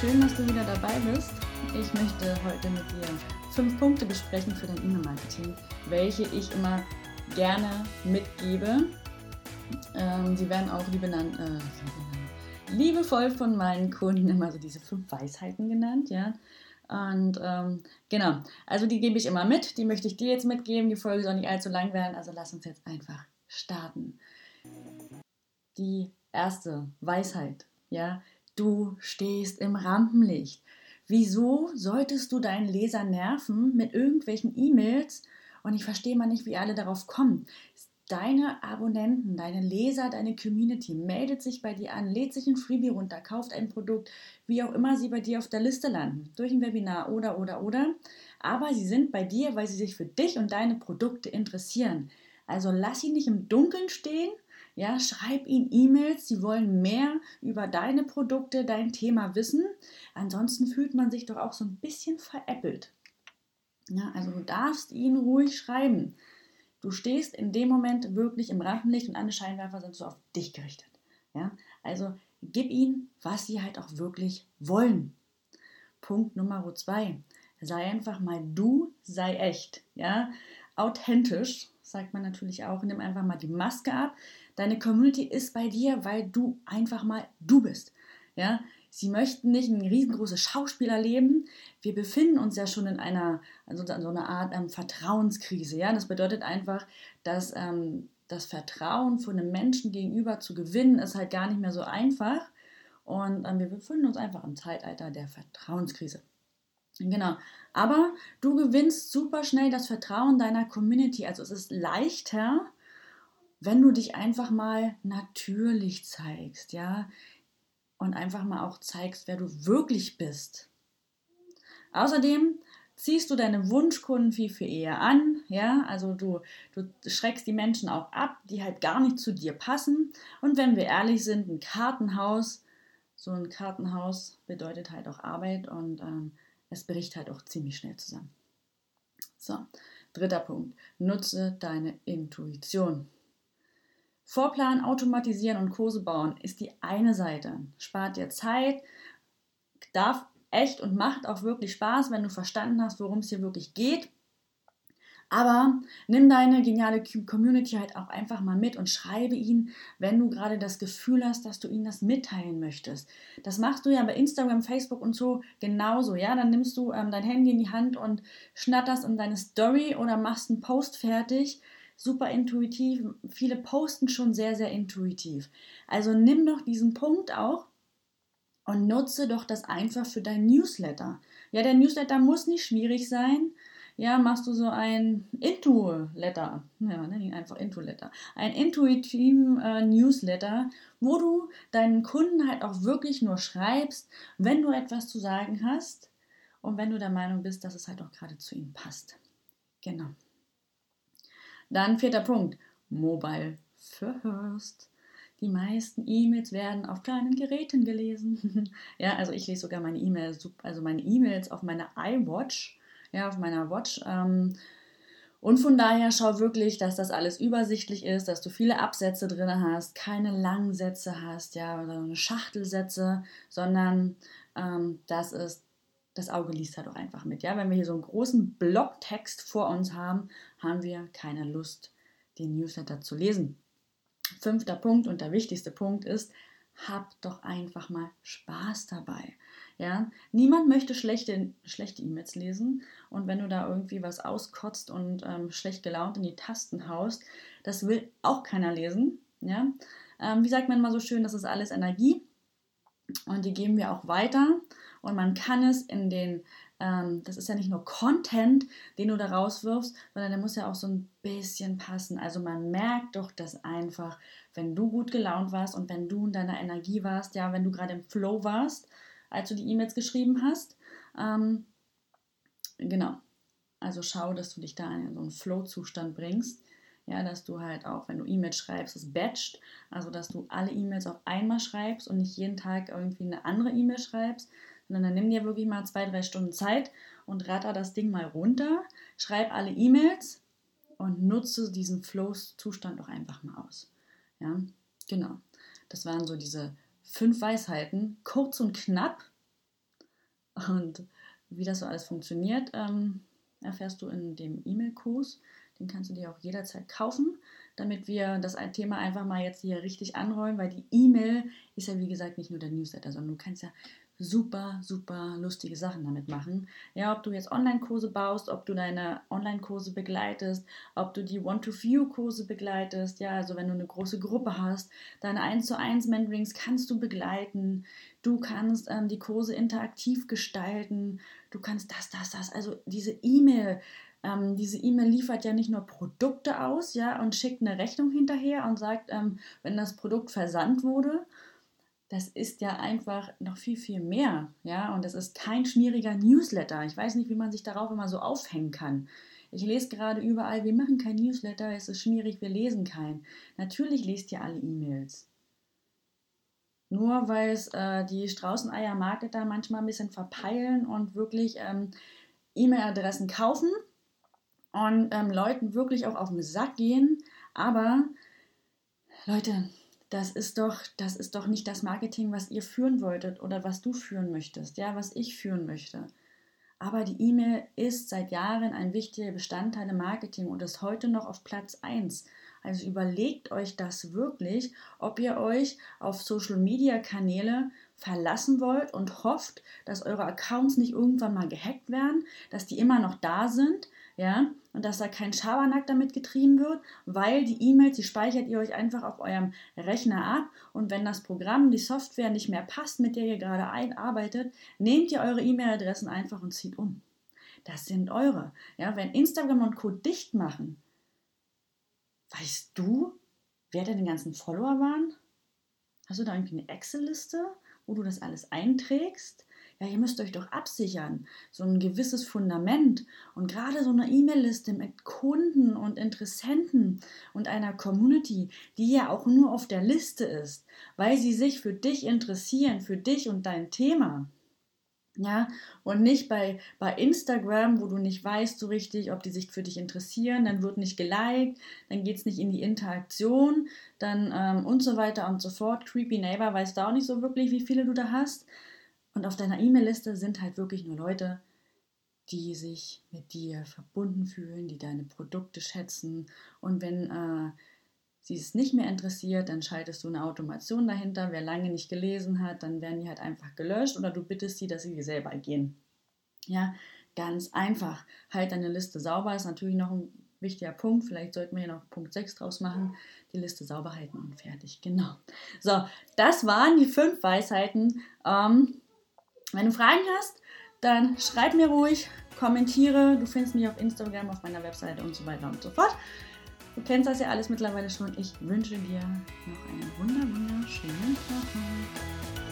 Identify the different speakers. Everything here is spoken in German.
Speaker 1: schön, dass du wieder dabei bist. Ich möchte heute mit dir fünf Punkte besprechen für dein E-Mail-Marketing, welche ich immer gerne mitgebe. Ähm, sie werden auch liebe äh, liebevoll von meinen Kunden immer so diese fünf Weisheiten genannt, ja. Und ähm, genau, also die gebe ich immer mit, die möchte ich dir jetzt mitgeben. Die Folge soll nicht allzu lang werden, also lass uns jetzt einfach starten. Die erste Weisheit, ja, du stehst im Rampenlicht. Wieso solltest du deinen Leser nerven mit irgendwelchen E-Mails? Und ich verstehe mal nicht, wie alle darauf kommen. Deine Abonnenten, deine Leser, deine Community meldet sich bei dir an, lädt sich ein Freebie runter, kauft ein Produkt, wie auch immer sie bei dir auf der Liste landen, durch ein Webinar oder, oder, oder. Aber sie sind bei dir, weil sie sich für dich und deine Produkte interessieren. Also lass sie nicht im Dunkeln stehen, ja, schreib ihnen E-Mails, sie wollen mehr über deine Produkte, dein Thema wissen. Ansonsten fühlt man sich doch auch so ein bisschen veräppelt. Ja, also du darfst ihnen ruhig schreiben. Du stehst in dem Moment wirklich im Rampenlicht und alle Scheinwerfer sind so auf dich gerichtet. Ja, also gib ihnen, was sie halt auch wirklich wollen. Punkt Nummer zwei. Sei einfach mal du, sei echt. Ja, authentisch, sagt man natürlich auch. Nimm einfach mal die Maske ab. Deine Community ist bei dir, weil du einfach mal du bist. Ja, sie möchten nicht ein riesengroßes Schauspielerleben. Wir befinden uns ja schon in einer, also so einer Art ähm, Vertrauenskrise. Ja, das bedeutet einfach, dass ähm, das Vertrauen von einem Menschen gegenüber zu gewinnen, ist halt gar nicht mehr so einfach. Und ähm, wir befinden uns einfach im Zeitalter der Vertrauenskrise. Genau. Aber du gewinnst super schnell das Vertrauen deiner Community. Also es ist leichter, wenn du dich einfach mal natürlich zeigst, ja, und einfach mal auch zeigst, wer du wirklich bist. Außerdem ziehst du deine Wunschkunden viel, viel eher an, ja, also du, du schreckst die Menschen auch ab, die halt gar nicht zu dir passen. Und wenn wir ehrlich sind, ein Kartenhaus, so ein Kartenhaus bedeutet halt auch Arbeit und ähm, es bricht halt auch ziemlich schnell zusammen. So, dritter Punkt. Nutze deine Intuition. Vorplanen, automatisieren und Kurse bauen ist die eine Seite. Spart dir Zeit, darf echt und macht auch wirklich Spaß, wenn du verstanden hast, worum es hier wirklich geht. Aber nimm deine geniale Community halt auch einfach mal mit und schreibe ihnen, wenn du gerade das Gefühl hast, dass du ihnen das mitteilen möchtest. Das machst du ja bei Instagram, Facebook und so genauso. Ja, dann nimmst du ähm, dein Handy in die Hand und schnatterst in deine Story oder machst einen Post fertig. Super intuitiv. Viele posten schon sehr, sehr intuitiv. Also nimm doch diesen Punkt auch und nutze doch das einfach für dein Newsletter. Ja, der Newsletter muss nicht schwierig sein ja, machst du so ein Intu-Letter, ja, nenn ihn einfach Intu-Letter, ein intuitiven äh, Newsletter, wo du deinen Kunden halt auch wirklich nur schreibst, wenn du etwas zu sagen hast und wenn du der Meinung bist, dass es halt auch gerade zu ihnen passt. Genau. Dann vierter Punkt, Mobile First. Die meisten E-Mails werden auf kleinen Geräten gelesen. ja, also ich lese sogar meine E-Mails, also meine E-Mails auf meiner iWatch ja, auf meiner Watch. Ähm, und von daher schau wirklich, dass das alles übersichtlich ist, dass du viele Absätze drin hast, keine langen Sätze hast, ja, oder eine Schachtelsätze, sondern ähm, das ist, das Auge liest halt auch einfach mit. Ja, wenn wir hier so einen großen Blocktext vor uns haben, haben wir keine Lust, den Newsletter zu lesen. Fünfter Punkt und der wichtigste Punkt ist, hab doch einfach mal Spaß dabei. Ja, niemand möchte schlechte schlechte E-Mails lesen und wenn du da irgendwie was auskotzt und ähm, schlecht gelaunt in die Tasten haust, das will auch keiner lesen. Ja, ähm, wie sagt man mal so schön, das ist alles Energie und die geben wir auch weiter und man kann es in den ähm, das ist ja nicht nur Content, den du da rauswirfst, sondern der muss ja auch so ein bisschen passen. Also man merkt doch das einfach, wenn du gut gelaunt warst und wenn du in deiner Energie warst, ja, wenn du gerade im Flow warst, als du die E-Mails geschrieben hast. Ähm, genau. Also schau, dass du dich da in so einen Flow-Zustand bringst. Ja, dass du halt auch, wenn du E-Mails schreibst, es batcht, also dass du alle E-Mails auf einmal schreibst und nicht jeden Tag irgendwie eine andere E-Mail schreibst, sondern dann nimm dir wirklich mal zwei, drei Stunden Zeit und ratter das Ding mal runter, schreib alle E-Mails und nutze diesen Flow-Zustand auch einfach mal aus. Ja, genau. Das waren so diese fünf Weisheiten, kurz und knapp, Und wie das so alles funktioniert, ähm, erfährst du in dem E-Mail-Kurs. Den kannst du dir auch jederzeit kaufen, damit wir das Thema einfach mal jetzt hier richtig anrollen, weil die E-Mail ist ja wie gesagt nicht nur der Newsletter, sondern du kannst ja super, super lustige Sachen damit machen. Ja, ob du jetzt Online-Kurse baust, ob du deine Online-Kurse begleitest, ob du die One-to-Few-Kurse begleitest, ja, also wenn du eine große Gruppe hast, deine 1 zu 1 Mentorings kannst du begleiten. Du kannst ähm, die Kurse interaktiv gestalten. Du kannst das, das, das. Also diese E-Mail, ähm, diese E-Mail liefert ja nicht nur Produkte aus, ja, und schickt eine Rechnung hinterher und sagt, ähm, wenn das Produkt versandt wurde, das ist ja einfach noch viel, viel mehr. Ja, und das ist kein schmieriger Newsletter. Ich weiß nicht, wie man sich darauf immer so aufhängen kann. Ich lese gerade überall, wir machen kein Newsletter, es ist schmierig, wir lesen keinen. Natürlich lest ihr alle E-Mails. Nur weil es äh, die Straußeneier-Marketer manchmal ein bisschen verpeilen und wirklich ähm, E-Mail-Adressen kaufen und ähm, Leuten wirklich auch auf den Sack gehen. Aber Leute, das ist doch, das ist doch nicht das Marketing, was ihr führen wolltet oder was du führen möchtest, ja, was ich führen möchte. Aber die E-Mail ist seit Jahren ein wichtiger Bestandteil im Marketing und ist heute noch auf Platz 1. Also überlegt euch das wirklich, ob ihr euch auf Social Media Kanäle verlassen wollt und hofft, dass eure Accounts nicht irgendwann mal gehackt werden, dass die immer noch da sind, ja, und dass da kein Schabernack damit getrieben wird, weil die E-Mails, die speichert ihr euch einfach auf eurem Rechner ab und wenn das Programm, die Software nicht mehr passt, mit der ihr gerade arbeitet, nehmt ihr eure E-Mail-Adressen einfach und zieht um. Das sind eure. Ja, wenn Instagram und Co. dicht machen, weißt du, wer denn den ganzen Follower waren? Hast du da irgendwie eine Excel-Liste, wo du das alles einträgst? Ja, ihr müsst euch doch absichern, so ein gewisses Fundament und gerade so eine E-Mail-Liste mit Kunden und Interessenten und einer Community, die ja auch nur auf der Liste ist, weil sie sich für dich interessieren, für dich und dein Thema. Ja, und nicht bei, bei Instagram, wo du nicht weißt so richtig, ob die sich für dich interessieren, dann wird nicht geliked, dann geht es nicht in die Interaktion, dann ähm, und so weiter und so fort. Creepy Neighbor weißt du auch nicht so wirklich, wie viele du da hast. Und auf deiner E-Mail-Liste sind halt wirklich nur Leute, die sich mit dir verbunden fühlen, die deine Produkte schätzen. Und wenn äh, sie es nicht mehr interessiert, dann schaltest du eine Automation dahinter. Wer lange nicht gelesen hat, dann werden die halt einfach gelöscht oder du bittest sie, dass sie selber gehen. Ja, ganz einfach. Halt deine Liste sauber ist natürlich noch ein wichtiger Punkt. Vielleicht sollten wir hier noch Punkt 6 draus machen. Die Liste sauber halten und fertig. Genau. So, das waren die fünf Weisheiten. Ähm, wenn du Fragen hast, dann schreib mir ruhig, kommentiere. Du findest mich auf Instagram, auf meiner Webseite und so weiter und so fort. Du kennst das ja alles mittlerweile schon. Ich wünsche dir noch einen wunder wunderschönen Tag.